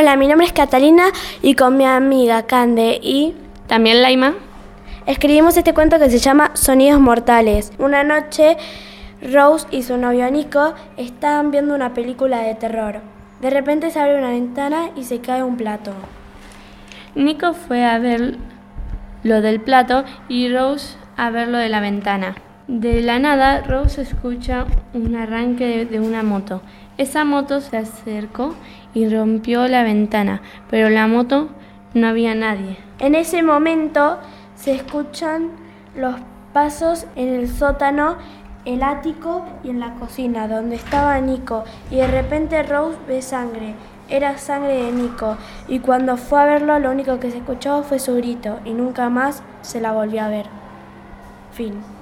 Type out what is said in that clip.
Hola, mi nombre es Catalina y con mi amiga Cande y también Laima escribimos este cuento que se llama Sonidos Mortales. Una noche Rose y su novio Nico estaban viendo una película de terror. De repente se abre una ventana y se cae un plato. Nico fue a ver lo del plato y Rose a ver lo de la ventana. De la nada, Rose escucha un arranque de, una moto. Esa moto se acercó y rompió la ventana, pero la moto no había nadie. En ese momento se escuchan los pasos en el sótano, el ático y en la cocina, donde estaba Nico, y de repente Rose ve sangre. Era sangre de Nico, y cuando fue a verlo lo único que se escuchó fue su grito, y nunca más se la volvió a ver. Fin.